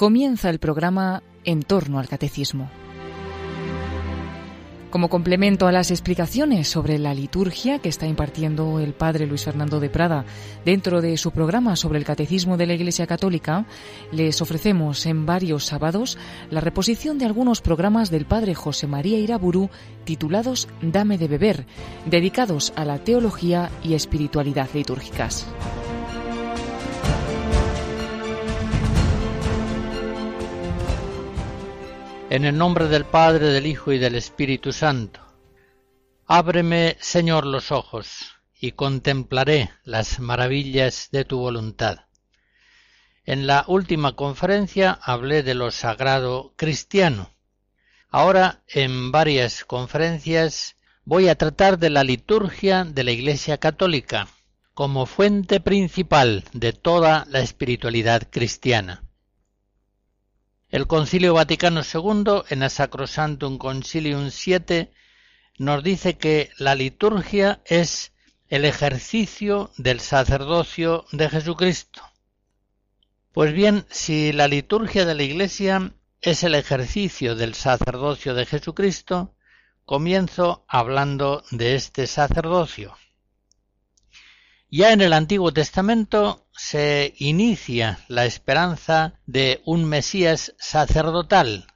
Comienza el programa En torno al Catecismo. Como complemento a las explicaciones sobre la liturgia que está impartiendo el padre Luis Fernando de Prada dentro de su programa sobre el Catecismo de la Iglesia Católica, les ofrecemos en varios sábados la reposición de algunos programas del padre José María Iraburu titulados Dame de beber, dedicados a la teología y espiritualidad litúrgicas. En el nombre del Padre, del Hijo y del Espíritu Santo. Ábreme, Señor, los ojos, y contemplaré las maravillas de tu voluntad. En la última conferencia hablé de lo sagrado cristiano. Ahora, en varias conferencias, voy a tratar de la liturgia de la Iglesia Católica como fuente principal de toda la espiritualidad cristiana. El Concilio Vaticano II, en el Sacrosantum Concilium VII, nos dice que la liturgia es el ejercicio del sacerdocio de Jesucristo. Pues bien, si la liturgia de la Iglesia es el ejercicio del sacerdocio de Jesucristo, comienzo hablando de este sacerdocio. Ya en el Antiguo Testamento se inicia la esperanza de un Mesías sacerdotal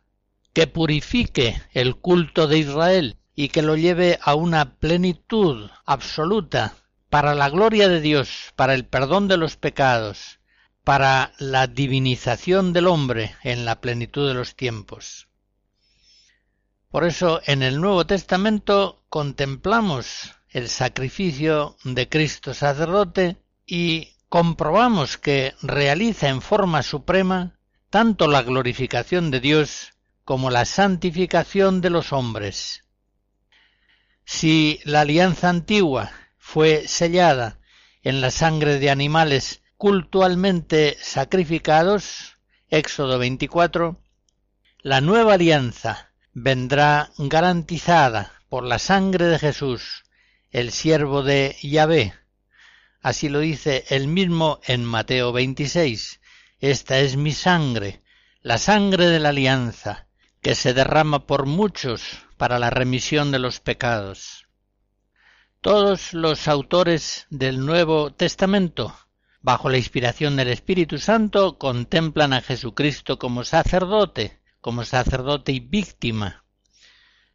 que purifique el culto de Israel y que lo lleve a una plenitud absoluta para la gloria de Dios, para el perdón de los pecados, para la divinización del hombre en la plenitud de los tiempos. Por eso en el Nuevo Testamento contemplamos el sacrificio de Cristo sacerdote y comprobamos que realiza en forma suprema tanto la glorificación de Dios como la santificación de los hombres. Si la alianza antigua fue sellada en la sangre de animales cultualmente sacrificados, Éxodo 24, la nueva alianza vendrá garantizada por la sangre de Jesús, el siervo de Yahvé. Así lo dice él mismo en Mateo 26. Esta es mi sangre, la sangre de la alianza, que se derrama por muchos para la remisión de los pecados. Todos los autores del Nuevo Testamento, bajo la inspiración del Espíritu Santo, contemplan a Jesucristo como sacerdote, como sacerdote y víctima,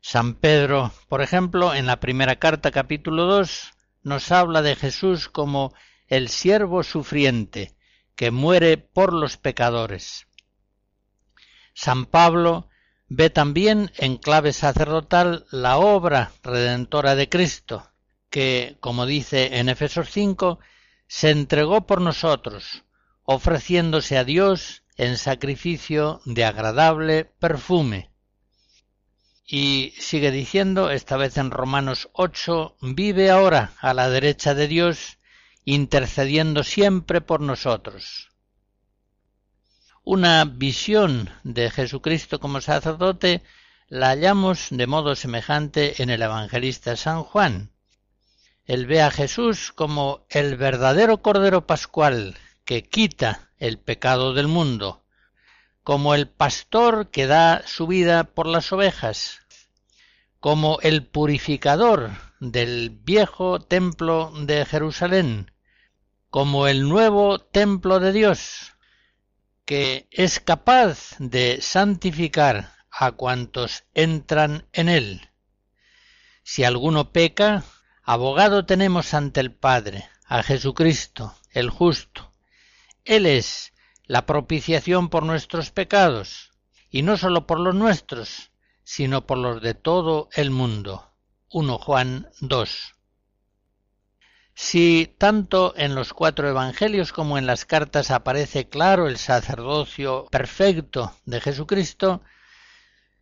San Pedro, por ejemplo, en la primera carta capítulo 2, nos habla de Jesús como el siervo sufriente, que muere por los pecadores. San Pablo ve también en clave sacerdotal la obra redentora de Cristo, que, como dice en Efesos 5, se entregó por nosotros, ofreciéndose a Dios en sacrificio de agradable perfume. Y sigue diciendo, esta vez en Romanos 8, vive ahora a la derecha de Dios, intercediendo siempre por nosotros. Una visión de Jesucristo como sacerdote la hallamos de modo semejante en el evangelista San Juan. Él ve a Jesús como el verdadero Cordero Pascual que quita el pecado del mundo, como el pastor que da su vida por las ovejas, como el purificador del viejo templo de Jerusalén, como el nuevo templo de Dios, que es capaz de santificar a cuantos entran en él. Si alguno peca, abogado tenemos ante el Padre, a Jesucristo, el justo. Él es la propiciación por nuestros pecados, y no sólo por los nuestros, sino por los de todo el mundo. 1 Juan 2. Si tanto en los cuatro evangelios como en las cartas aparece claro el sacerdocio perfecto de Jesucristo,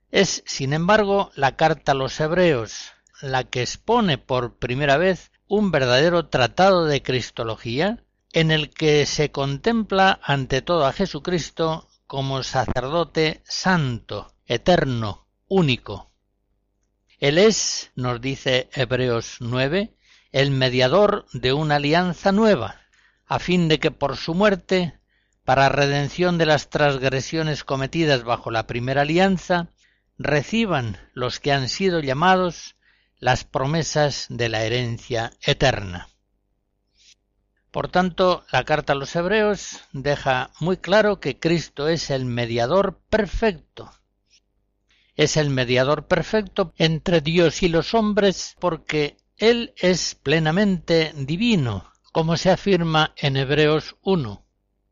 es, sin embargo, la carta a los hebreos la que expone por primera vez un verdadero tratado de Cristología en el que se contempla ante todo a Jesucristo como sacerdote santo, eterno, único. Él es, nos dice Hebreos 9, el mediador de una alianza nueva, a fin de que por su muerte para redención de las transgresiones cometidas bajo la primera alianza, reciban los que han sido llamados las promesas de la herencia eterna. Por tanto, la carta a los hebreos deja muy claro que Cristo es el mediador perfecto. Es el mediador perfecto entre Dios y los hombres porque Él es plenamente divino, como se afirma en Hebreos 1.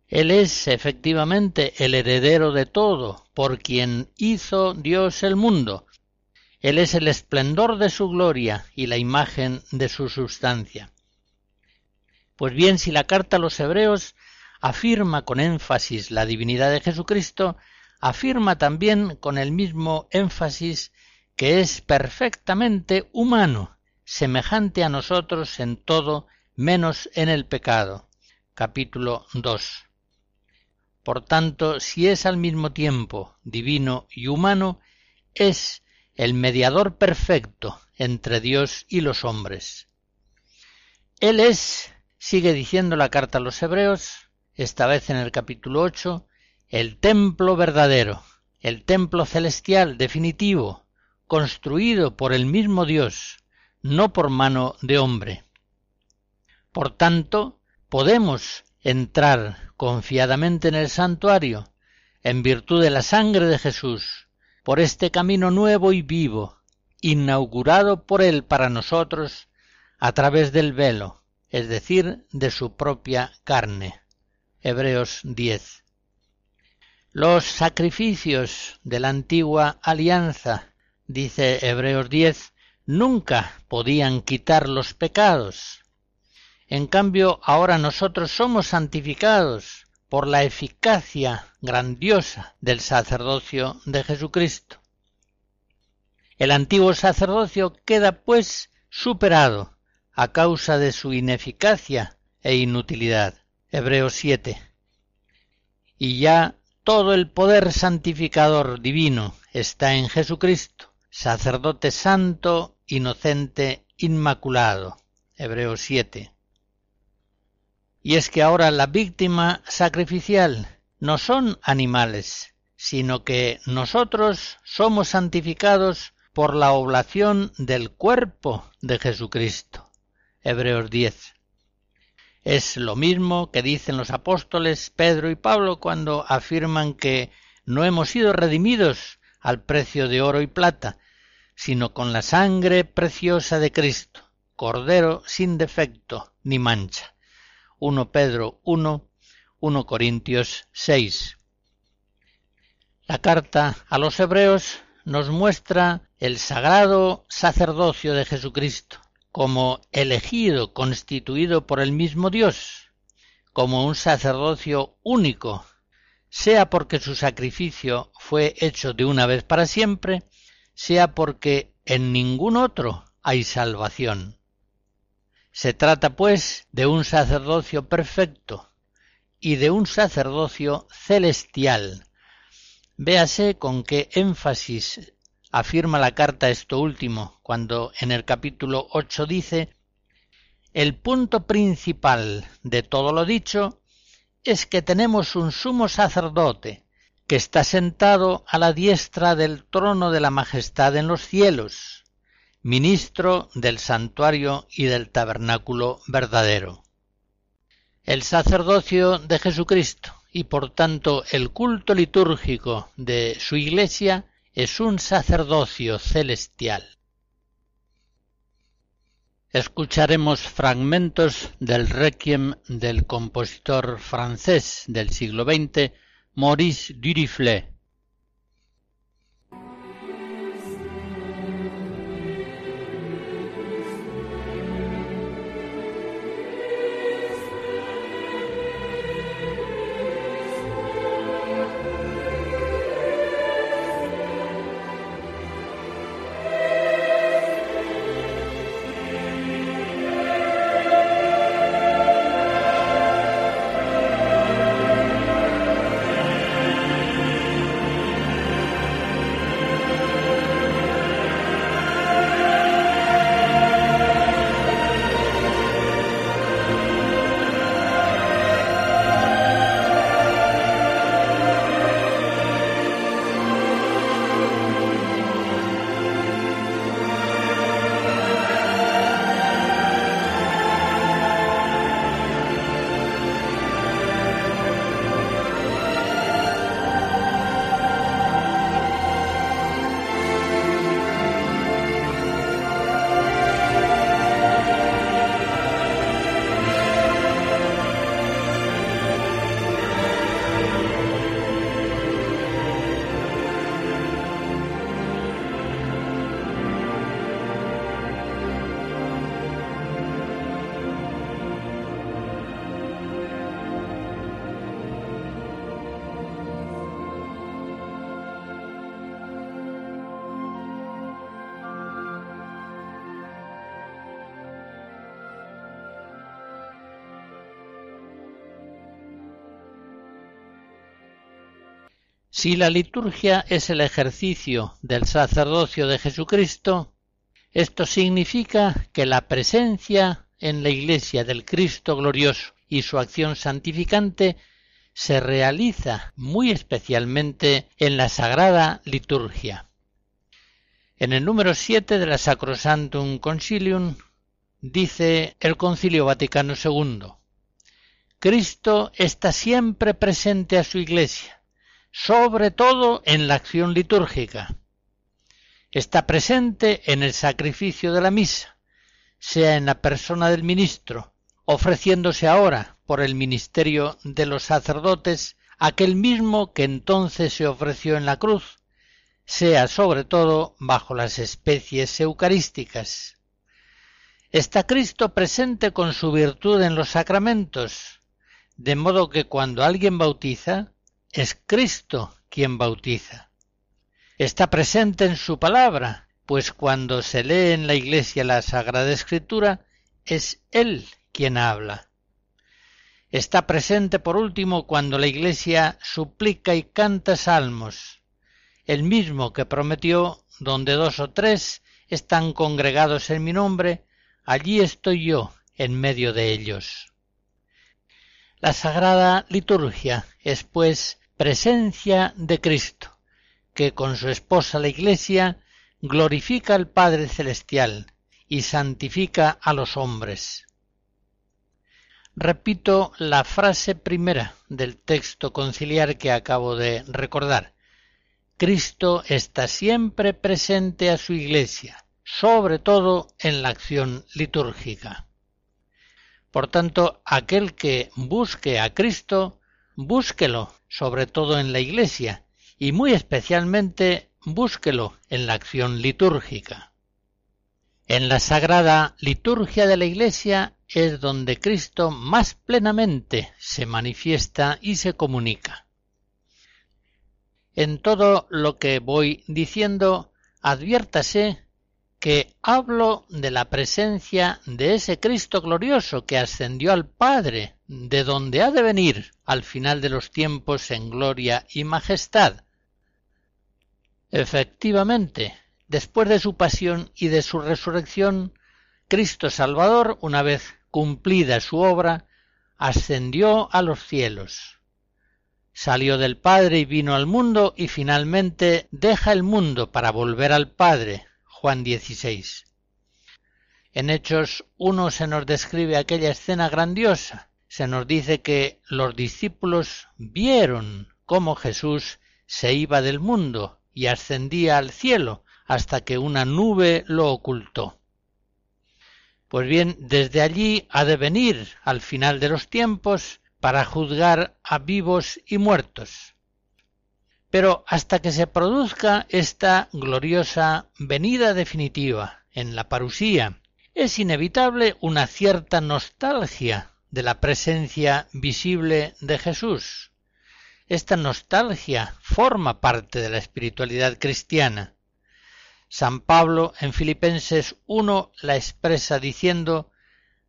Él es efectivamente el heredero de todo, por quien hizo Dios el mundo. Él es el esplendor de su gloria y la imagen de su sustancia. Pues bien, si la carta a los hebreos afirma con énfasis la divinidad de Jesucristo, afirma también con el mismo énfasis que es perfectamente humano, semejante a nosotros en todo menos en el pecado. Capítulo 2. Por tanto, si es al mismo tiempo divino y humano, es el mediador perfecto entre Dios y los hombres. Él es, sigue diciendo la carta a los Hebreos, esta vez en el capítulo 8, el templo verdadero, el templo celestial definitivo, construido por el mismo Dios, no por mano de hombre. Por tanto, podemos entrar confiadamente en el santuario, en virtud de la sangre de Jesús, por este camino nuevo y vivo, inaugurado por Él para nosotros a través del velo, es decir, de su propia carne. Hebreos 10. Los sacrificios de la antigua alianza, dice Hebreos 10, nunca podían quitar los pecados, en cambio, ahora nosotros somos santificados por la eficacia grandiosa del sacerdocio de Jesucristo. El antiguo sacerdocio queda, pues, superado a causa de su ineficacia e inutilidad. Hebreos 7. Y ya todo el poder santificador divino está en Jesucristo, sacerdote santo, inocente, inmaculado. Hebreos 7. Y es que ahora la víctima sacrificial no son animales, sino que nosotros somos santificados por la oblación del cuerpo de Jesucristo. Hebreos 10. Es lo mismo que dicen los apóstoles Pedro y Pablo cuando afirman que no hemos sido redimidos al precio de oro y plata, sino con la sangre preciosa de Cristo, Cordero sin defecto ni mancha. 1 Pedro 1, 1 Corintios 6. La carta a los hebreos nos muestra el sagrado sacerdocio de Jesucristo como elegido, constituido por el mismo Dios, como un sacerdocio único, sea porque su sacrificio fue hecho de una vez para siempre, sea porque en ningún otro hay salvación. Se trata, pues, de un sacerdocio perfecto y de un sacerdocio celestial. Véase con qué énfasis afirma la carta esto último, cuando en el capítulo 8 dice El punto principal de todo lo dicho es que tenemos un sumo sacerdote que está sentado a la diestra del trono de la majestad en los cielos, ministro del santuario y del tabernáculo verdadero. El sacerdocio de Jesucristo y por tanto el culto litúrgico de su Iglesia es un sacerdocio celestial. Escucharemos fragmentos del requiem del compositor francés del siglo XX, Maurice Duriflet, Si la liturgia es el ejercicio del sacerdocio de Jesucristo, esto significa que la presencia en la Iglesia del Cristo glorioso y su acción santificante se realiza muy especialmente en la sagrada liturgia. En el número 7 de la Sacrosantum Concilium dice el Concilio Vaticano II, Cristo está siempre presente a su Iglesia, sobre todo en la acción litúrgica. Está presente en el sacrificio de la misa, sea en la persona del ministro, ofreciéndose ahora por el ministerio de los sacerdotes aquel mismo que entonces se ofreció en la cruz, sea sobre todo bajo las especies eucarísticas. Está Cristo presente con su virtud en los sacramentos, de modo que cuando alguien bautiza, es Cristo quien bautiza. Está presente en su palabra, pues cuando se lee en la iglesia la Sagrada Escritura, es Él quien habla. Está presente por último cuando la iglesia suplica y canta salmos, el mismo que prometió, donde dos o tres están congregados en mi nombre, allí estoy yo en medio de ellos. La sagrada liturgia es pues presencia de Cristo, que con su esposa la Iglesia glorifica al Padre Celestial y santifica a los hombres. Repito la frase primera del texto conciliar que acabo de recordar. Cristo está siempre presente a su Iglesia, sobre todo en la acción litúrgica. Por tanto, aquel que busque a Cristo, búsquelo sobre todo en la Iglesia, y muy especialmente búsquelo en la acción litúrgica. En la sagrada liturgia de la Iglesia es donde Cristo más plenamente se manifiesta y se comunica. En todo lo que voy diciendo, adviértase que hablo de la presencia de ese Cristo glorioso que ascendió al Padre, de donde ha de venir al final de los tiempos en gloria y majestad. Efectivamente, después de su pasión y de su resurrección, Cristo Salvador, una vez cumplida su obra, ascendió a los cielos. Salió del Padre y vino al mundo y finalmente deja el mundo para volver al Padre, Juan 16. En Hechos 1 se nos describe aquella escena grandiosa. Se nos dice que los discípulos vieron cómo Jesús se iba del mundo y ascendía al cielo hasta que una nube lo ocultó. Pues bien, desde allí ha de venir al final de los tiempos para juzgar a vivos y muertos. Pero hasta que se produzca esta gloriosa venida definitiva en la parusía, es inevitable una cierta nostalgia de la presencia visible de Jesús. Esta nostalgia forma parte de la espiritualidad cristiana. San Pablo en Filipenses 1 la expresa diciendo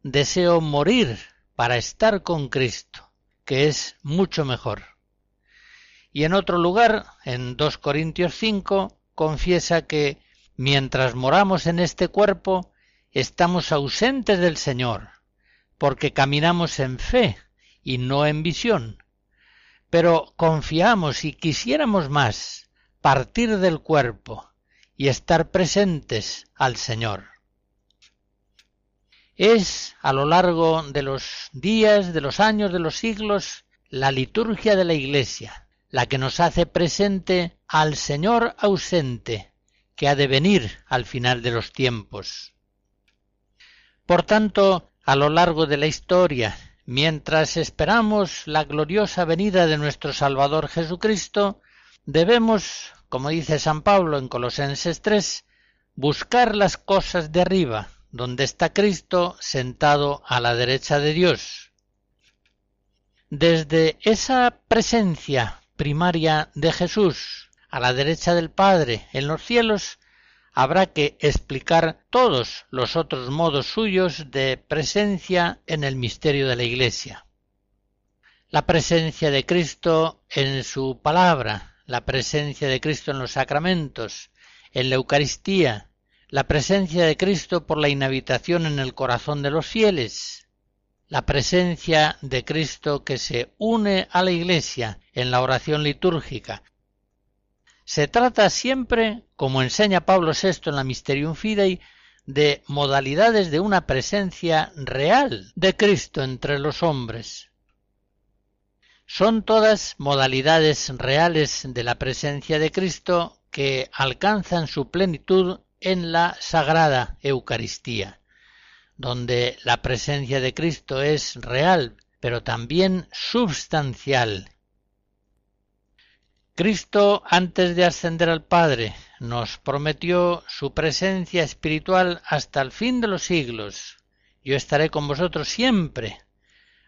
Deseo morir para estar con Cristo, que es mucho mejor. Y en otro lugar, en 2 Corintios 5, confiesa que mientras moramos en este cuerpo, estamos ausentes del Señor, porque caminamos en fe y no en visión. Pero confiamos y quisiéramos más partir del cuerpo y estar presentes al Señor. Es a lo largo de los días, de los años, de los siglos, la liturgia de la Iglesia, la que nos hace presente al Señor ausente, que ha de venir al final de los tiempos. Por tanto, a lo largo de la historia, mientras esperamos la gloriosa venida de nuestro Salvador Jesucristo, debemos, como dice San Pablo en Colosenses 3, buscar las cosas de arriba, donde está Cristo sentado a la derecha de Dios. Desde esa presencia primaria de Jesús a la derecha del Padre en los cielos, habrá que explicar todos los otros modos suyos de presencia en el misterio de la Iglesia. La presencia de Cristo en su palabra, la presencia de Cristo en los sacramentos, en la Eucaristía, la presencia de Cristo por la inhabitación en el corazón de los fieles, la presencia de Cristo que se une a la Iglesia en la oración litúrgica. Se trata siempre, como enseña Pablo VI en la Mysterium Fidei, de modalidades de una presencia real de Cristo entre los hombres. Son todas modalidades reales de la presencia de Cristo que alcanzan su plenitud en la Sagrada Eucaristía, donde la presencia de Cristo es real, pero también substancial. Cristo, antes de ascender al Padre, nos prometió su presencia espiritual hasta el fin de los siglos. Yo estaré con vosotros siempre.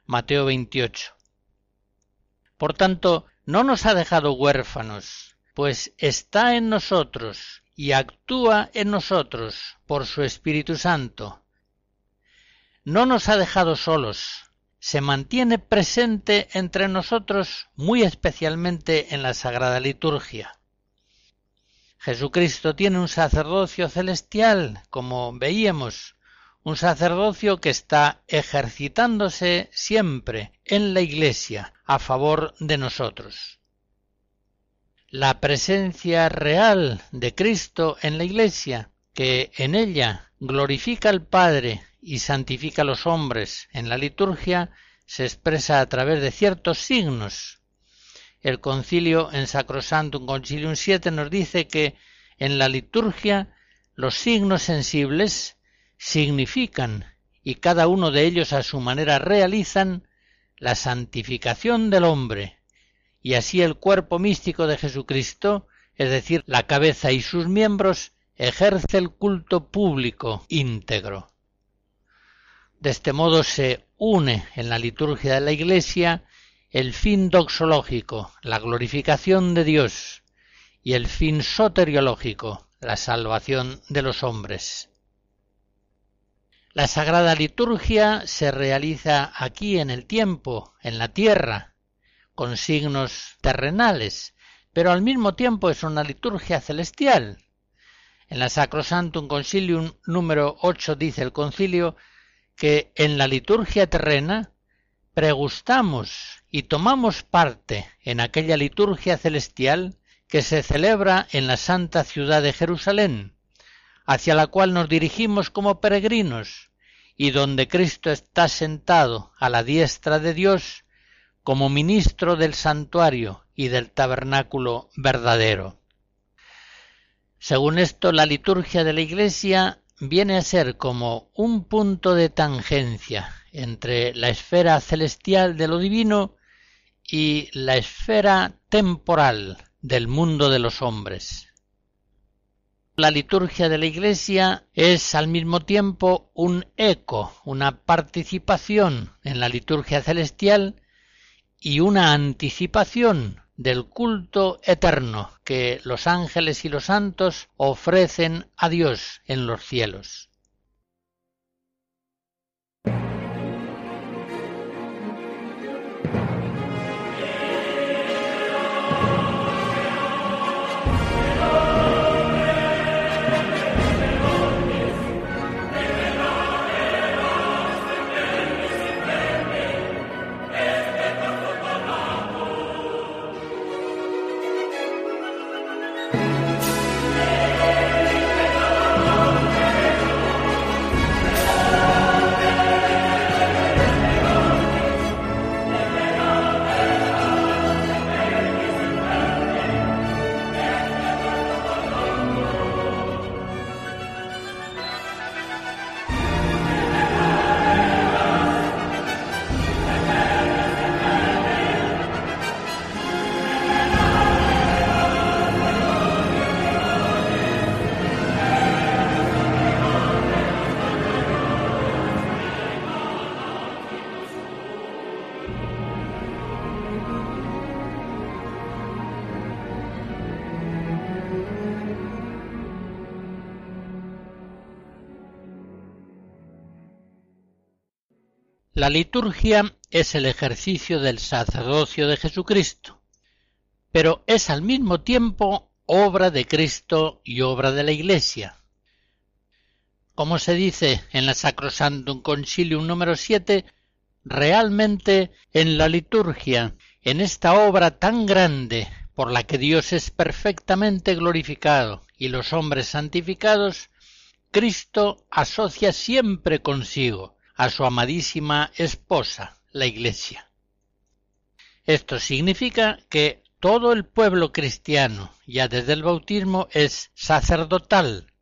Mateo 28. Por tanto, no nos ha dejado huérfanos, pues está en nosotros y actúa en nosotros por su Espíritu Santo. No nos ha dejado solos, se mantiene presente entre nosotros muy especialmente en la Sagrada Liturgia. Jesucristo tiene un sacerdocio celestial, como veíamos, un sacerdocio que está ejercitándose siempre en la Iglesia a favor de nosotros. La presencia real de Cristo en la Iglesia, que en ella glorifica al Padre y santifica a los hombres en la liturgia, se expresa a través de ciertos signos. El concilio en Sacrosantum Concilium 7 nos dice que en la liturgia los signos sensibles significan y cada uno de ellos a su manera realizan la santificación del hombre, y así el cuerpo místico de Jesucristo, es decir, la cabeza y sus miembros, ejerce el culto público íntegro. De este modo se une en la liturgia de la Iglesia el fin doxológico, la glorificación de Dios, y el fin soteriológico, la salvación de los hombres. La Sagrada Liturgia se realiza aquí en el tiempo, en la tierra, con signos terrenales, pero al mismo tiempo es una liturgia celestial. En la Sacrosantum Concilium número 8 dice el concilio que en la liturgia terrena pregustamos y tomamos parte en aquella liturgia celestial que se celebra en la santa ciudad de Jerusalén, hacia la cual nos dirigimos como peregrinos, y donde Cristo está sentado a la diestra de Dios como ministro del santuario y del tabernáculo verdadero. Según esto, la liturgia de la Iglesia viene a ser como un punto de tangencia entre la esfera celestial de lo divino y la esfera temporal del mundo de los hombres. La liturgia de la Iglesia es al mismo tiempo un eco, una participación en la liturgia celestial y una anticipación del culto eterno que los ángeles y los santos ofrecen a Dios en los cielos. La liturgia es el ejercicio del sacerdocio de Jesucristo. pero es al mismo tiempo obra de Cristo y obra de la Iglesia. Como se dice en la Sacrosantum Concilium número 7, realmente en la liturgia, en esta obra tan grande por la que Dios es perfectamente glorificado y los hombres santificados, Cristo asocia siempre consigo a su amadísima esposa, la Iglesia. Esto significa que todo el pueblo cristiano, ya desde el bautismo, es sacerdotal.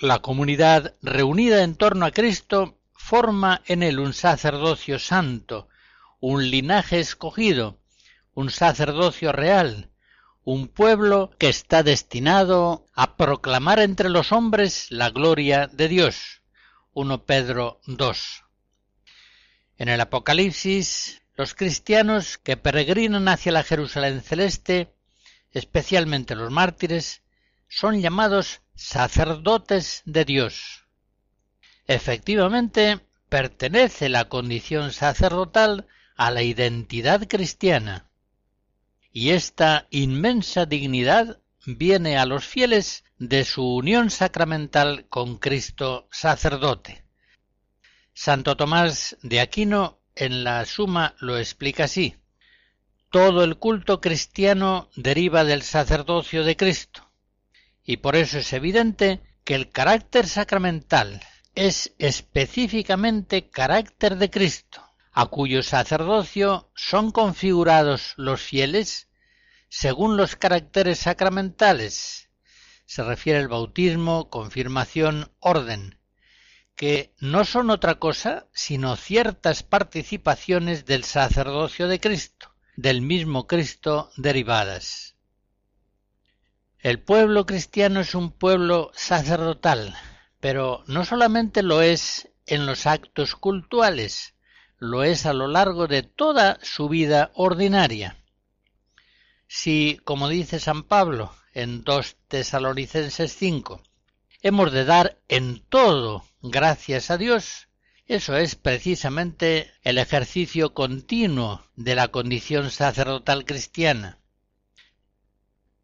La comunidad reunida en torno a Cristo forma en él un sacerdocio santo, un linaje escogido, un sacerdocio real, un pueblo que está destinado a proclamar entre los hombres la gloria de Dios. 1 Pedro 2. En el Apocalipsis, los cristianos que peregrinan hacia la Jerusalén celeste, especialmente los mártires, son llamados sacerdotes de Dios. Efectivamente, pertenece la condición sacerdotal a la identidad cristiana y esta inmensa dignidad viene a los fieles de su unión sacramental con Cristo sacerdote. Santo Tomás de Aquino en la Suma lo explica así. Todo el culto cristiano deriva del sacerdocio de Cristo, y por eso es evidente que el carácter sacramental es específicamente carácter de Cristo a cuyo sacerdocio son configurados los fieles según los caracteres sacramentales. Se refiere el bautismo, confirmación, orden, que no son otra cosa sino ciertas participaciones del sacerdocio de Cristo, del mismo Cristo derivadas. El pueblo cristiano es un pueblo sacerdotal, pero no solamente lo es en los actos cultuales, lo es a lo largo de toda su vida ordinaria. Si, como dice San Pablo en 2 Tesalonicenses 5, hemos de dar en todo gracias a Dios, eso es precisamente el ejercicio continuo de la condición sacerdotal cristiana.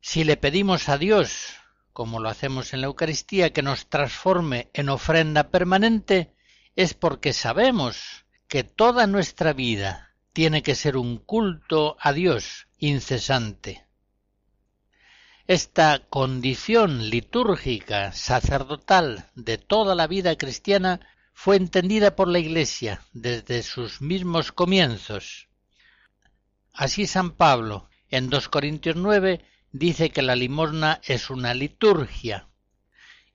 Si le pedimos a Dios, como lo hacemos en la Eucaristía, que nos transforme en ofrenda permanente, es porque sabemos que toda nuestra vida tiene que ser un culto a Dios incesante. Esta condición litúrgica sacerdotal de toda la vida cristiana fue entendida por la Iglesia desde sus mismos comienzos. Así San Pablo, en 2 Corintios 9, dice que la limosna es una liturgia,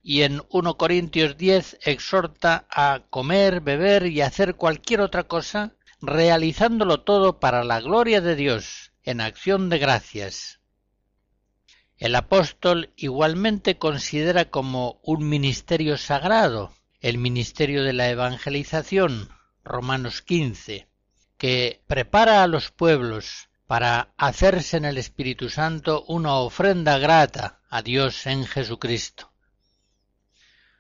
y en 1 Corintios 10 exhorta a comer, beber y hacer cualquier otra cosa, realizándolo todo para la gloria de Dios, en acción de gracias. El apóstol igualmente considera como un ministerio sagrado el ministerio de la evangelización, Romanos 15, que prepara a los pueblos para hacerse en el Espíritu Santo una ofrenda grata a Dios en Jesucristo.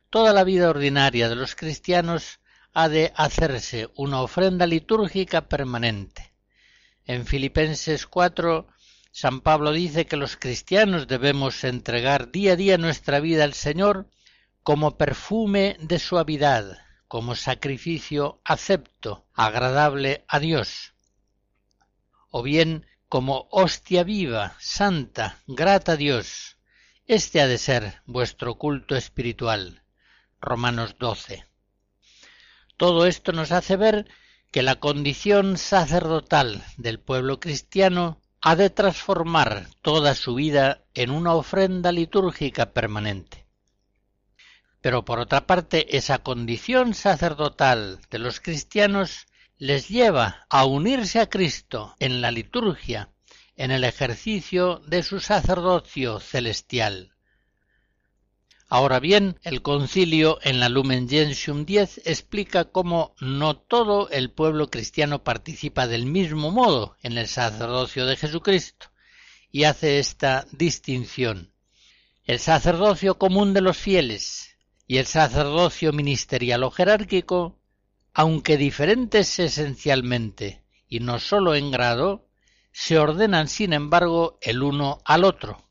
Toda la vida ordinaria de los cristianos ha de hacerse una ofrenda litúrgica permanente. En Filipenses 4, San Pablo dice que los cristianos debemos entregar día a día nuestra vida al Señor como perfume de suavidad, como sacrificio acepto, agradable a Dios, o bien como hostia viva, santa, grata a Dios. Este ha de ser vuestro culto espiritual. Romanos 12. Todo esto nos hace ver que la condición sacerdotal del pueblo cristiano ha de transformar toda su vida en una ofrenda litúrgica permanente. Pero por otra parte, esa condición sacerdotal de los cristianos les lleva a unirse a Cristo en la liturgia, en el ejercicio de su sacerdocio celestial. Ahora bien, el concilio en la Lumen Gentium 10 explica cómo no todo el pueblo cristiano participa del mismo modo en el sacerdocio de Jesucristo y hace esta distinción. El sacerdocio común de los fieles y el sacerdocio ministerial o jerárquico, aunque diferentes esencialmente y no sólo en grado, se ordenan sin embargo el uno al otro,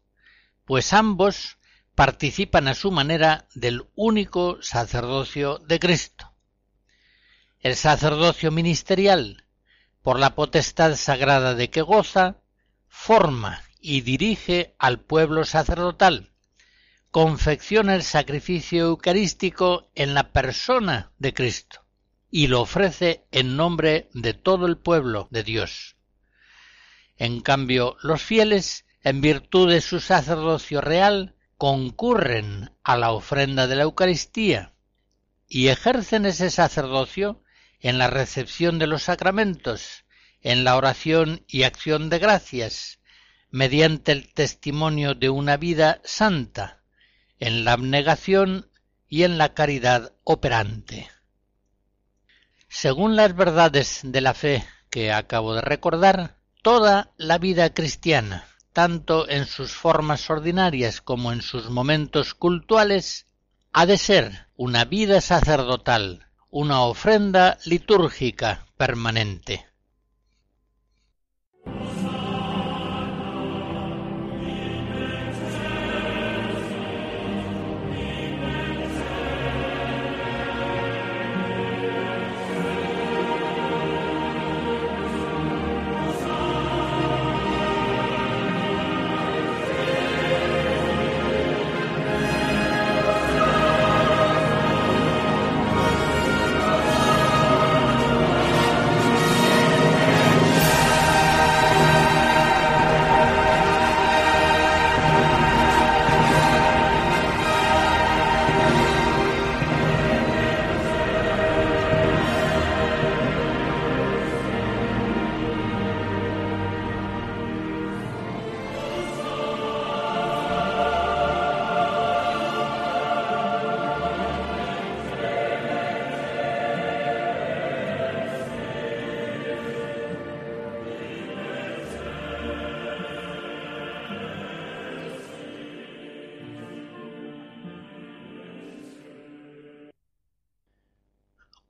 pues ambos participan a su manera del único sacerdocio de Cristo. El sacerdocio ministerial, por la potestad sagrada de que goza, forma y dirige al pueblo sacerdotal, confecciona el sacrificio eucarístico en la persona de Cristo y lo ofrece en nombre de todo el pueblo de Dios. En cambio, los fieles, en virtud de su sacerdocio real, concurren a la ofrenda de la Eucaristía y ejercen ese sacerdocio en la recepción de los sacramentos, en la oración y acción de gracias, mediante el testimonio de una vida santa, en la abnegación y en la caridad operante. Según las verdades de la fe que acabo de recordar, toda la vida cristiana, tanto en sus formas ordinarias como en sus momentos cultuales, ha de ser una vida sacerdotal, una ofrenda litúrgica permanente.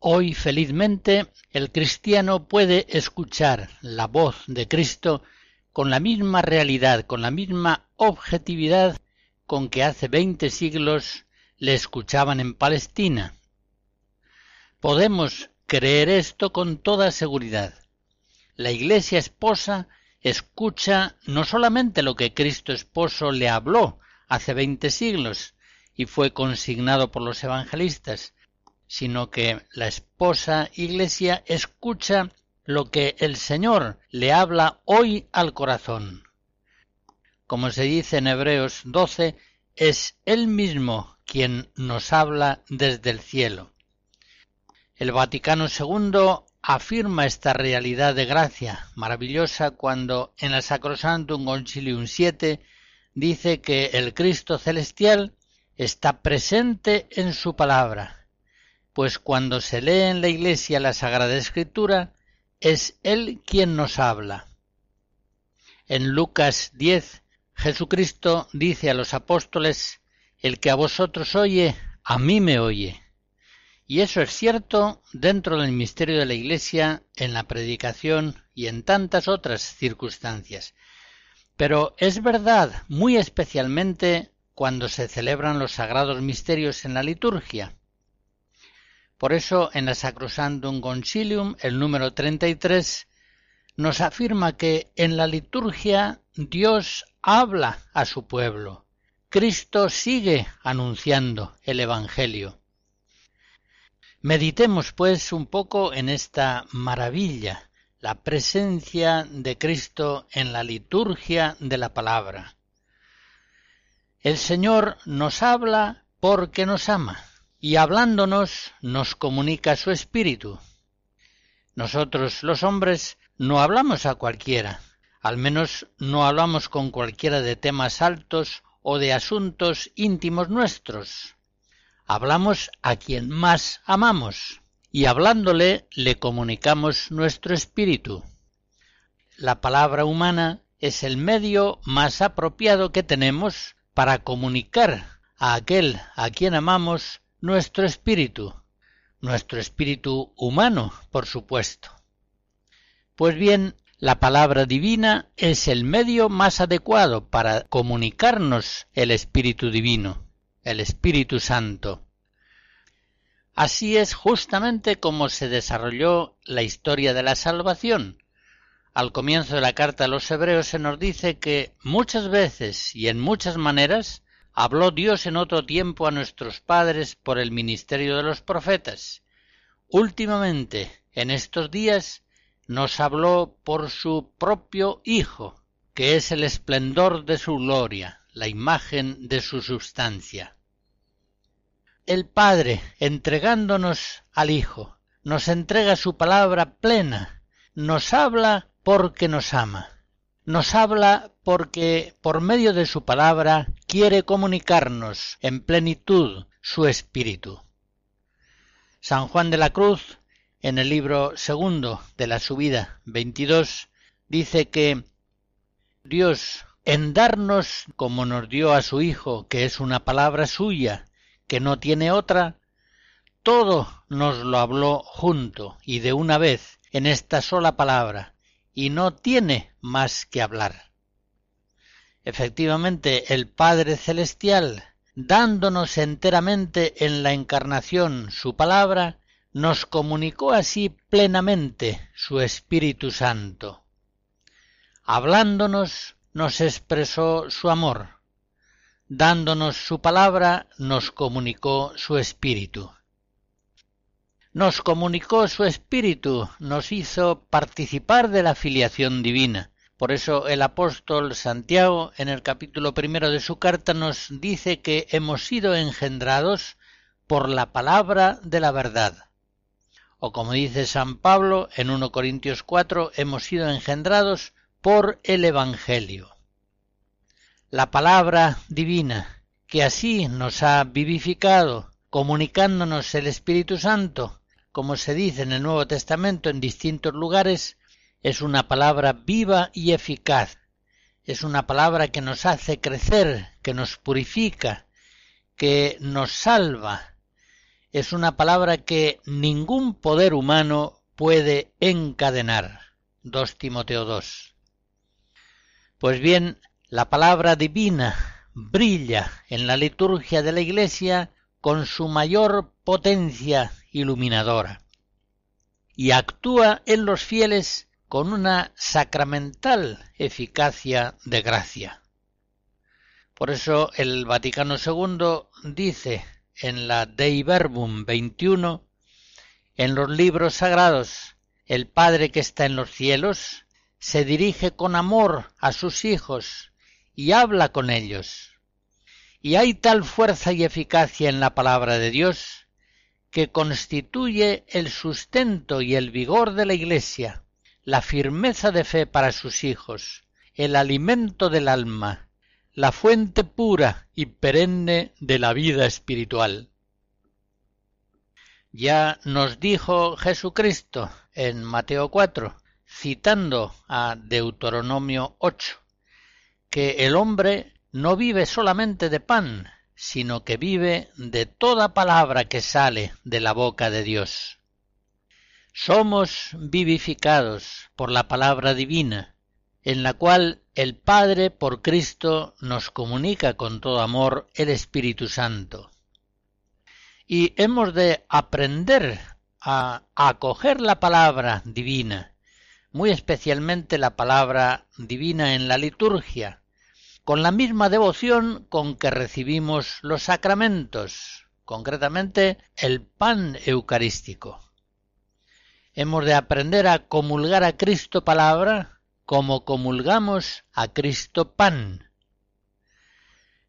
Hoy, felizmente, el cristiano puede escuchar la voz de Cristo con la misma realidad, con la misma objetividad con que hace veinte siglos le escuchaban en Palestina. Podemos creer esto con toda seguridad. La Iglesia esposa escucha no solamente lo que Cristo esposo le habló hace veinte siglos y fue consignado por los evangelistas, sino que la esposa iglesia escucha lo que el Señor le habla hoy al corazón. Como se dice en Hebreos 12, es Él mismo quien nos habla desde el cielo. El Vaticano II afirma esta realidad de gracia maravillosa cuando en el Sacrosantum Concilium 7 dice que el Cristo celestial está presente en su palabra pues cuando se lee en la Iglesia la Sagrada Escritura, es Él quien nos habla. En Lucas 10, Jesucristo dice a los apóstoles, El que a vosotros oye, a mí me oye. Y eso es cierto dentro del misterio de la Iglesia, en la predicación y en tantas otras circunstancias. Pero es verdad muy especialmente cuando se celebran los sagrados misterios en la liturgia. Por eso en la Sacrosantum Concilium, el número 33, nos afirma que en la liturgia Dios habla a su pueblo. Cristo sigue anunciando el Evangelio. Meditemos pues un poco en esta maravilla, la presencia de Cristo en la liturgia de la palabra. El Señor nos habla porque nos ama y hablándonos nos comunica su espíritu. Nosotros los hombres no hablamos a cualquiera, al menos no hablamos con cualquiera de temas altos o de asuntos íntimos nuestros. Hablamos a quien más amamos, y hablándole le comunicamos nuestro espíritu. La palabra humana es el medio más apropiado que tenemos para comunicar a aquel a quien amamos nuestro espíritu, nuestro espíritu humano, por supuesto. Pues bien, la palabra divina es el medio más adecuado para comunicarnos el Espíritu Divino, el Espíritu Santo. Así es justamente como se desarrolló la historia de la salvación. Al comienzo de la carta a los Hebreos se nos dice que muchas veces y en muchas maneras habló Dios en otro tiempo a nuestros padres por el ministerio de los profetas. Últimamente, en estos días, nos habló por su propio Hijo, que es el esplendor de su gloria, la imagen de su sustancia. El Padre, entregándonos al Hijo, nos entrega su palabra plena, nos habla porque nos ama, nos habla porque por medio de su palabra quiere comunicarnos en plenitud su espíritu. San Juan de la Cruz en el libro segundo de la subida 22 dice que Dios en darnos como nos dio a su Hijo, que es una palabra suya, que no tiene otra, todo nos lo habló junto y de una vez en esta sola palabra, y no tiene más que hablar. Efectivamente, el Padre Celestial, dándonos enteramente en la encarnación su palabra, nos comunicó así plenamente su Espíritu Santo. Hablándonos nos expresó su amor, dándonos su palabra nos comunicó su Espíritu. Nos comunicó su Espíritu, nos hizo participar de la filiación divina. Por eso el apóstol Santiago en el capítulo primero de su carta nos dice que hemos sido engendrados por la palabra de la verdad o como dice San Pablo en 1 Corintios 4, hemos sido engendrados por el Evangelio. La palabra divina, que así nos ha vivificado, comunicándonos el Espíritu Santo, como se dice en el Nuevo Testamento en distintos lugares, es una palabra viva y eficaz. Es una palabra que nos hace crecer, que nos purifica, que nos salva, es una palabra que ningún poder humano puede encadenar. 2 Timoteo 2. Pues bien, la palabra divina brilla en la liturgia de la Iglesia con su mayor potencia iluminadora y actúa en los fieles con una sacramental eficacia de gracia. Por eso el Vaticano II dice en la Dei Verbum 21, en los libros sagrados, el Padre que está en los cielos se dirige con amor a sus hijos y habla con ellos. Y hay tal fuerza y eficacia en la palabra de Dios que constituye el sustento y el vigor de la Iglesia, la firmeza de fe para sus hijos, el alimento del alma, la fuente pura y perenne de la vida espiritual. Ya nos dijo Jesucristo en Mateo 4, citando a Deuteronomio 8, que el hombre no vive solamente de pan, sino que vive de toda palabra que sale de la boca de Dios. Somos vivificados por la palabra divina, en la cual el Padre por Cristo nos comunica con todo amor el Espíritu Santo. Y hemos de aprender a acoger la palabra divina, muy especialmente la palabra divina en la liturgia, con la misma devoción con que recibimos los sacramentos, concretamente el pan eucarístico. Hemos de aprender a comulgar a Cristo palabra como comulgamos a Cristo pan.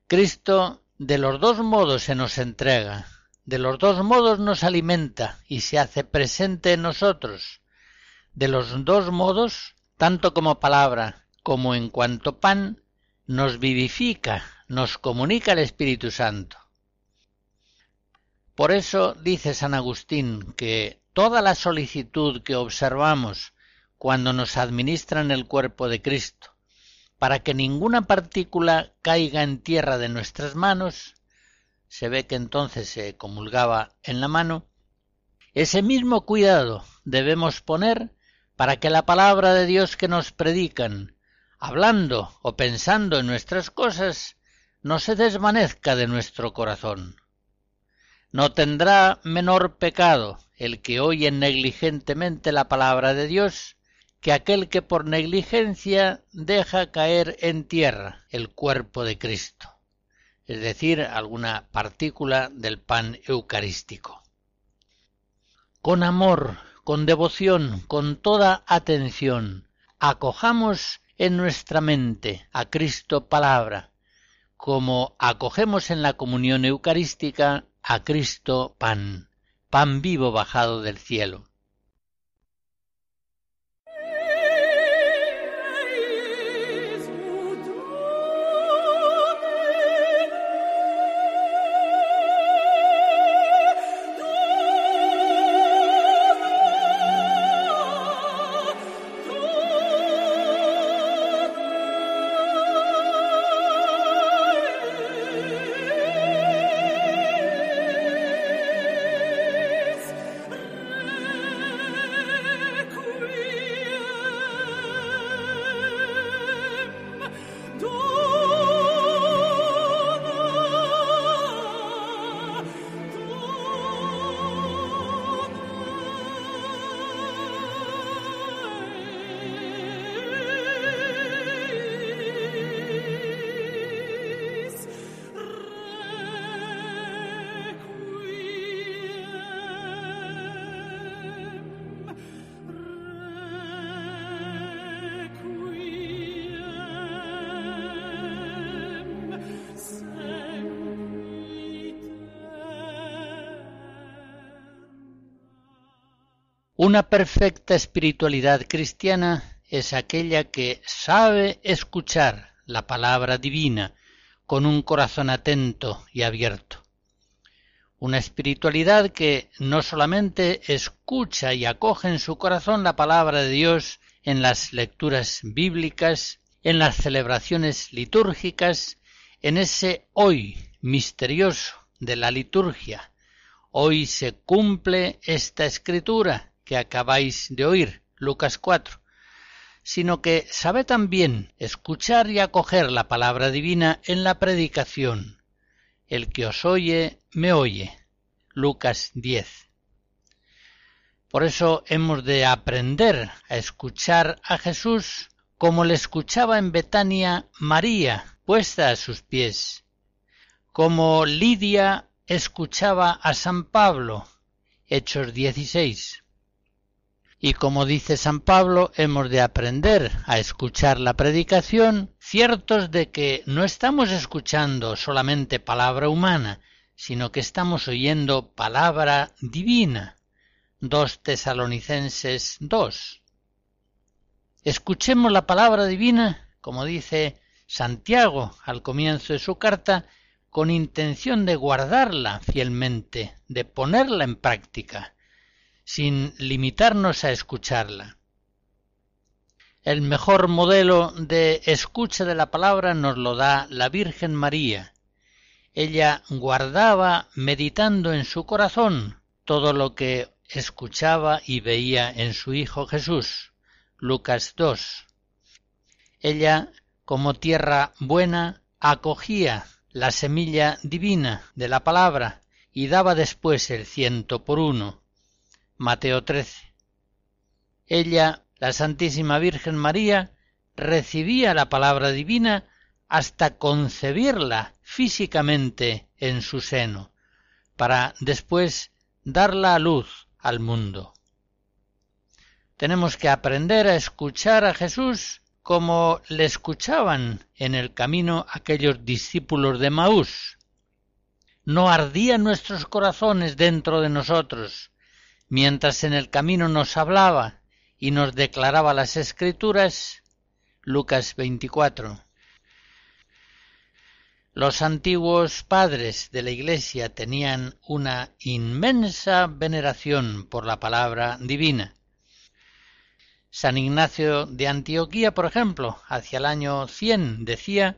Cristo de los dos modos se nos entrega, de los dos modos nos alimenta y se hace presente en nosotros. De los dos modos, tanto como palabra como en cuanto pan, nos vivifica, nos comunica el Espíritu Santo. Por eso dice San Agustín que toda la solicitud que observamos cuando nos administran el cuerpo de Cristo, para que ninguna partícula caiga en tierra de nuestras manos, se ve que entonces se comulgaba en la mano, ese mismo cuidado debemos poner para que la palabra de Dios que nos predican, hablando o pensando en nuestras cosas, no se desvanezca de nuestro corazón. No tendrá menor pecado el que oye negligentemente la palabra de Dios que aquel que por negligencia deja caer en tierra el cuerpo de Cristo, es decir, alguna partícula del pan eucarístico. Con amor, con devoción, con toda atención, acojamos en nuestra mente a Cristo palabra, como acogemos en la comunión eucarística a Cristo pan, pan vivo bajado del cielo. Una perfecta espiritualidad cristiana es aquella que sabe escuchar la palabra divina con un corazón atento y abierto. Una espiritualidad que no solamente escucha y acoge en su corazón la palabra de Dios en las lecturas bíblicas, en las celebraciones litúrgicas, en ese hoy misterioso de la liturgia. Hoy se cumple esta escritura que acabáis de oír, Lucas 4, sino que sabe también escuchar y acoger la palabra divina en la predicación. El que os oye, me oye. Lucas 10. Por eso hemos de aprender a escuchar a Jesús como le escuchaba en Betania María, puesta a sus pies, como Lidia escuchaba a San Pablo, Hechos 16. Y como dice San Pablo, hemos de aprender a escuchar la predicación, ciertos de que no estamos escuchando solamente palabra humana, sino que estamos oyendo palabra divina. 2 Tesalonicenses 2. Escuchemos la palabra divina, como dice Santiago al comienzo de su carta, con intención de guardarla fielmente, de ponerla en práctica, sin limitarnos a escucharla. El mejor modelo de escucha de la palabra nos lo da la Virgen María. Ella guardaba, meditando en su corazón, todo lo que escuchaba y veía en su Hijo Jesús. Lucas 2. Ella, como tierra buena, acogía la semilla divina de la palabra y daba después el ciento por uno. Mateo 13. Ella, la Santísima Virgen María, recibía la palabra divina hasta concebirla físicamente en su seno, para después darla a luz al mundo. Tenemos que aprender a escuchar a Jesús como le escuchaban en el camino aquellos discípulos de Maús. No ardían nuestros corazones dentro de nosotros, mientras en el camino nos hablaba y nos declaraba las escrituras, Lucas 24. Los antiguos padres de la Iglesia tenían una inmensa veneración por la palabra divina. San Ignacio de Antioquía, por ejemplo, hacia el año 100 decía,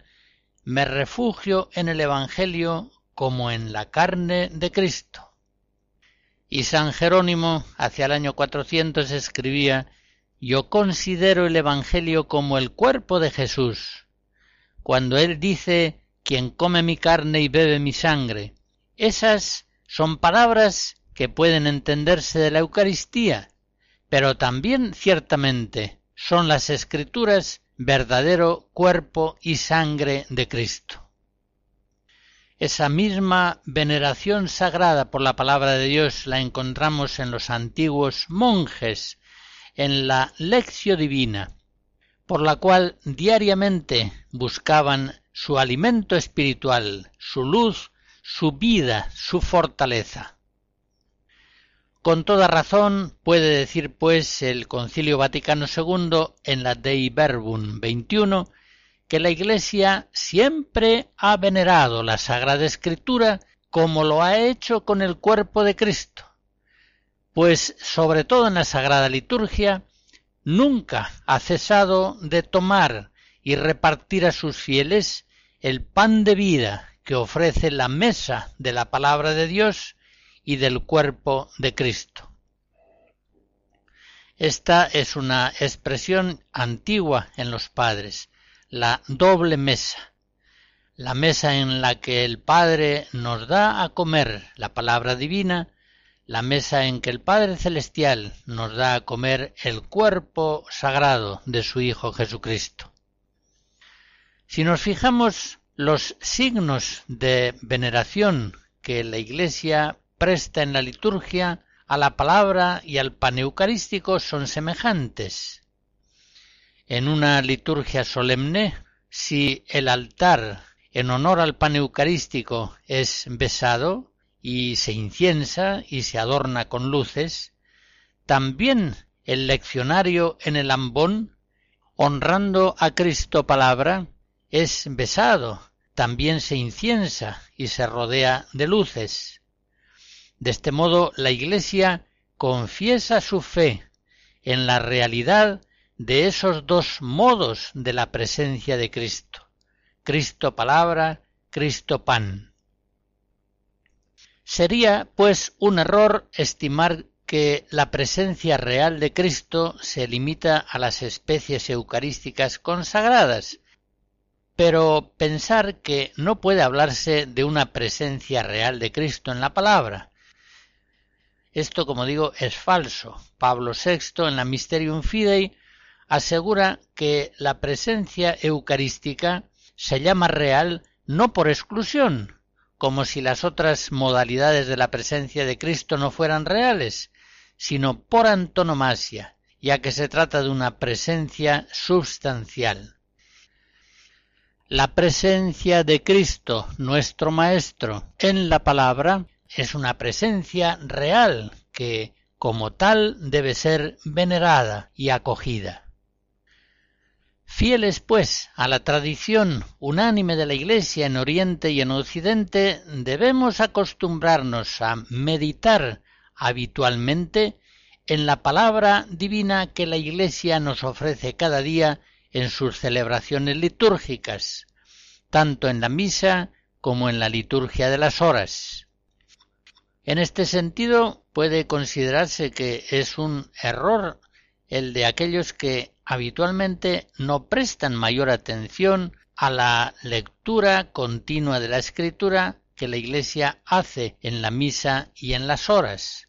me refugio en el Evangelio como en la carne de Cristo. Y San Jerónimo, hacia el año 400, escribía, yo considero el Evangelio como el cuerpo de Jesús. Cuando Él dice, quien come mi carne y bebe mi sangre, esas son palabras que pueden entenderse de la Eucaristía, pero también ciertamente son las escrituras verdadero cuerpo y sangre de Cristo. Esa misma veneración sagrada por la palabra de Dios la encontramos en los antiguos monjes, en la lección divina, por la cual diariamente buscaban su alimento espiritual, su luz, su vida, su fortaleza. Con toda razón puede decir pues el Concilio Vaticano II en la Dei Verbum 21 que la Iglesia siempre ha venerado la Sagrada Escritura como lo ha hecho con el cuerpo de Cristo, pues sobre todo en la Sagrada Liturgia nunca ha cesado de tomar y repartir a sus fieles el pan de vida que ofrece la mesa de la palabra de Dios y del cuerpo de Cristo. Esta es una expresión antigua en los padres, la doble mesa, la mesa en la que el Padre nos da a comer la palabra divina, la mesa en que el Padre Celestial nos da a comer el cuerpo sagrado de su Hijo Jesucristo. Si nos fijamos los signos de veneración que la Iglesia presta en la liturgia a la palabra y al pan eucarístico son semejantes. En una liturgia solemne, si el altar en honor al pan eucarístico es besado y se inciensa y se adorna con luces, también el leccionario en el ambón, honrando a Cristo palabra, es besado, también se inciensa y se rodea de luces. De este modo, la Iglesia confiesa su fe en la realidad de esos dos modos de la presencia de Cristo. Cristo palabra, Cristo pan. Sería, pues, un error estimar que la presencia real de Cristo se limita a las especies eucarísticas consagradas, pero pensar que no puede hablarse de una presencia real de Cristo en la palabra, esto, como digo, es falso. Pablo VI, en la Mysterium Fidei, asegura que la presencia eucarística se llama real no por exclusión, como si las otras modalidades de la presencia de Cristo no fueran reales, sino por antonomasia, ya que se trata de una presencia substancial. La presencia de Cristo, nuestro Maestro, en la palabra es una presencia real que, como tal, debe ser venerada y acogida. Fieles, pues, a la tradición unánime de la Iglesia en Oriente y en Occidente, debemos acostumbrarnos a meditar habitualmente en la palabra divina que la Iglesia nos ofrece cada día en sus celebraciones litúrgicas, tanto en la misa como en la liturgia de las horas. En este sentido, puede considerarse que es un error el de aquellos que habitualmente no prestan mayor atención a la lectura continua de la escritura que la Iglesia hace en la misa y en las horas.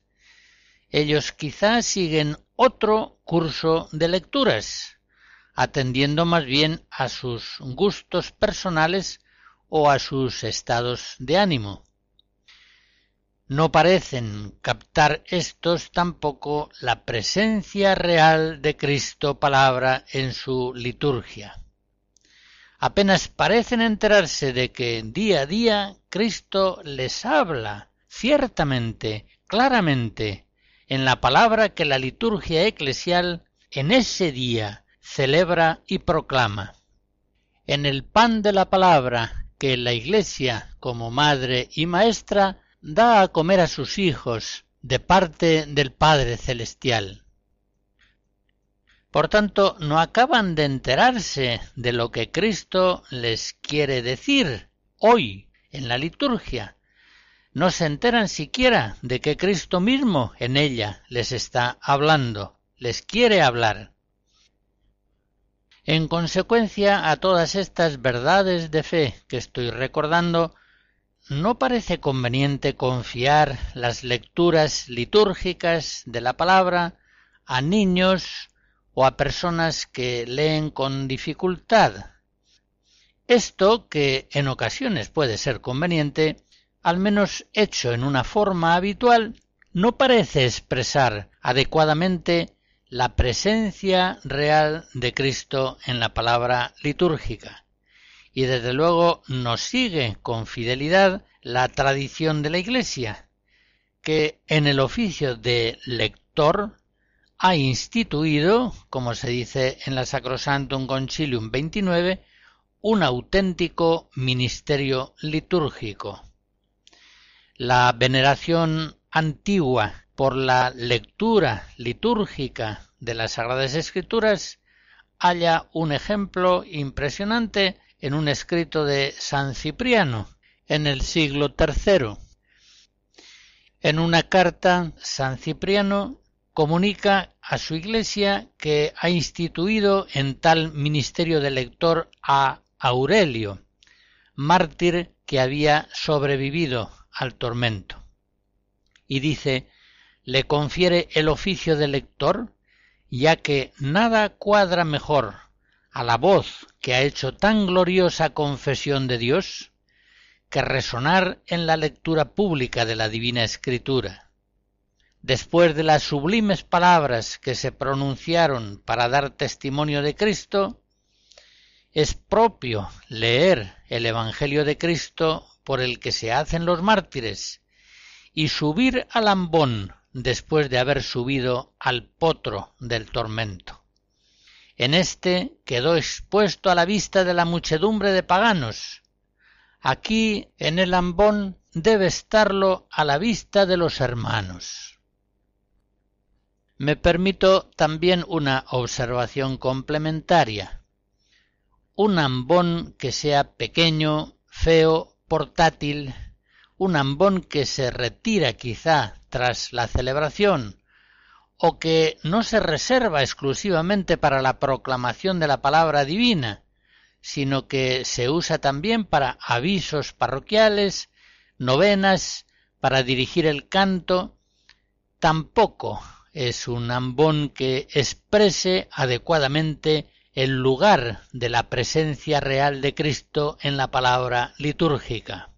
Ellos quizás siguen otro curso de lecturas, atendiendo más bien a sus gustos personales o a sus estados de ánimo. No parecen captar estos tampoco la presencia real de Cristo palabra en su liturgia. Apenas parecen enterarse de que día a día Cristo les habla ciertamente, claramente, en la palabra que la liturgia eclesial en ese día celebra y proclama. En el pan de la palabra que la Iglesia, como madre y maestra, da a comer a sus hijos de parte del Padre Celestial. Por tanto, no acaban de enterarse de lo que Cristo les quiere decir hoy en la liturgia. No se enteran siquiera de que Cristo mismo en ella les está hablando, les quiere hablar. En consecuencia a todas estas verdades de fe que estoy recordando, no parece conveniente confiar las lecturas litúrgicas de la palabra a niños o a personas que leen con dificultad. Esto, que en ocasiones puede ser conveniente, al menos hecho en una forma habitual, no parece expresar adecuadamente la presencia real de Cristo en la palabra litúrgica. Y desde luego nos sigue con fidelidad la tradición de la Iglesia, que en el oficio de lector ha instituido, como se dice en la Sacrosantum Concilium 29, un auténtico ministerio litúrgico. La veneración antigua por la lectura litúrgica de las Sagradas Escrituras halla un ejemplo impresionante en un escrito de San Cipriano en el siglo III. En una carta, San Cipriano comunica a su iglesia que ha instituido en tal ministerio de lector a Aurelio, mártir que había sobrevivido al tormento. Y dice le confiere el oficio de lector, ya que nada cuadra mejor a la voz que ha hecho tan gloriosa confesión de Dios que resonar en la lectura pública de la Divina Escritura. Después de las sublimes palabras que se pronunciaron para dar testimonio de Cristo, es propio leer el Evangelio de Cristo por el que se hacen los mártires y subir al ambón después de haber subido al potro del tormento. En éste quedó expuesto a la vista de la muchedumbre de paganos. Aquí, en el ambón, debe estarlo a la vista de los hermanos. Me permito también una observación complementaria. Un ambón que sea pequeño, feo, portátil, un ambón que se retira quizá tras la celebración o que no se reserva exclusivamente para la proclamación de la palabra divina, sino que se usa también para avisos parroquiales, novenas, para dirigir el canto, tampoco es un ambón que exprese adecuadamente el lugar de la presencia real de Cristo en la palabra litúrgica.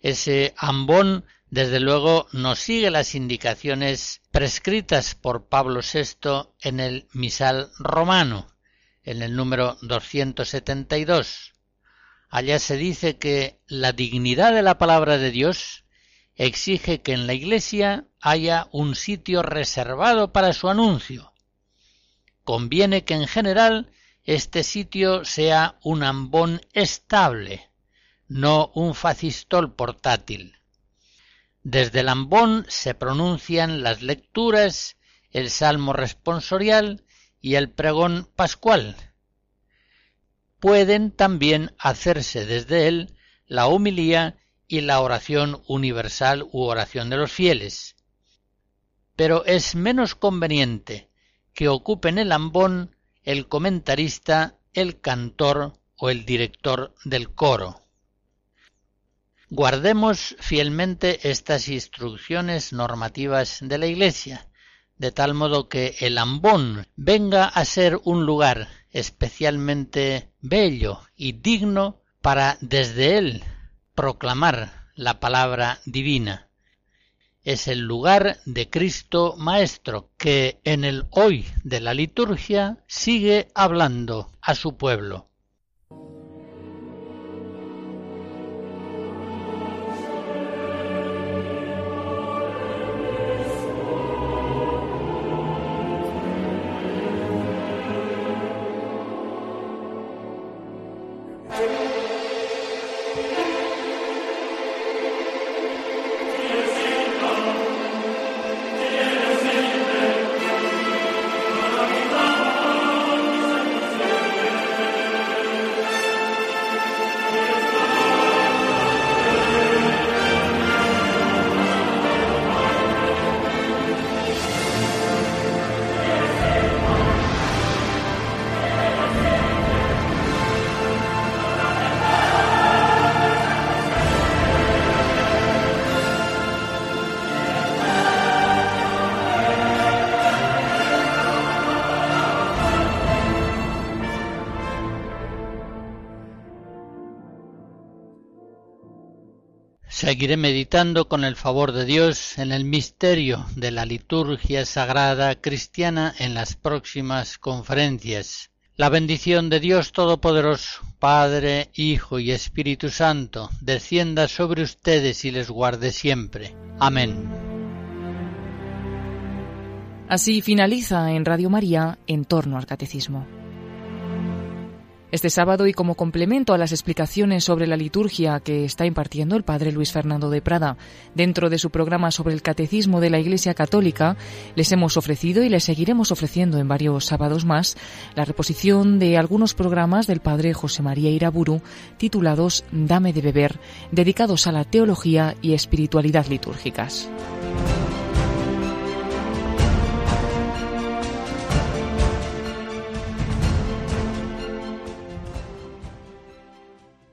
Ese ambón, desde luego, nos sigue las indicaciones prescritas por Pablo VI en el misal romano, en el número 272. Allá se dice que la dignidad de la palabra de Dios exige que en la Iglesia haya un sitio reservado para su anuncio. Conviene que en general este sitio sea un ambón estable, no un facistol portátil. Desde el ambón se pronuncian las lecturas, el salmo responsorial y el pregón pascual. Pueden también hacerse desde él la humilía y la oración universal u oración de los fieles. Pero es menos conveniente que ocupen el ambón el comentarista, el cantor o el director del coro. Guardemos fielmente estas instrucciones normativas de la Iglesia, de tal modo que el ambón venga a ser un lugar especialmente bello y digno para desde él proclamar la palabra divina. Es el lugar de Cristo Maestro que en el hoy de la liturgia sigue hablando a su pueblo. Seguiré meditando con el favor de Dios en el misterio de la liturgia sagrada cristiana en las próximas conferencias. La bendición de Dios Todopoderoso, Padre, Hijo y Espíritu Santo, descienda sobre ustedes y les guarde siempre. Amén. Así finaliza en Radio María en torno al Catecismo. Este sábado y como complemento a las explicaciones sobre la liturgia que está impartiendo el padre Luis Fernando de Prada dentro de su programa sobre el catecismo de la Iglesia Católica, les hemos ofrecido y les seguiremos ofreciendo en varios sábados más la reposición de algunos programas del padre José María Iraburu titulados Dame de beber, dedicados a la teología y espiritualidad litúrgicas.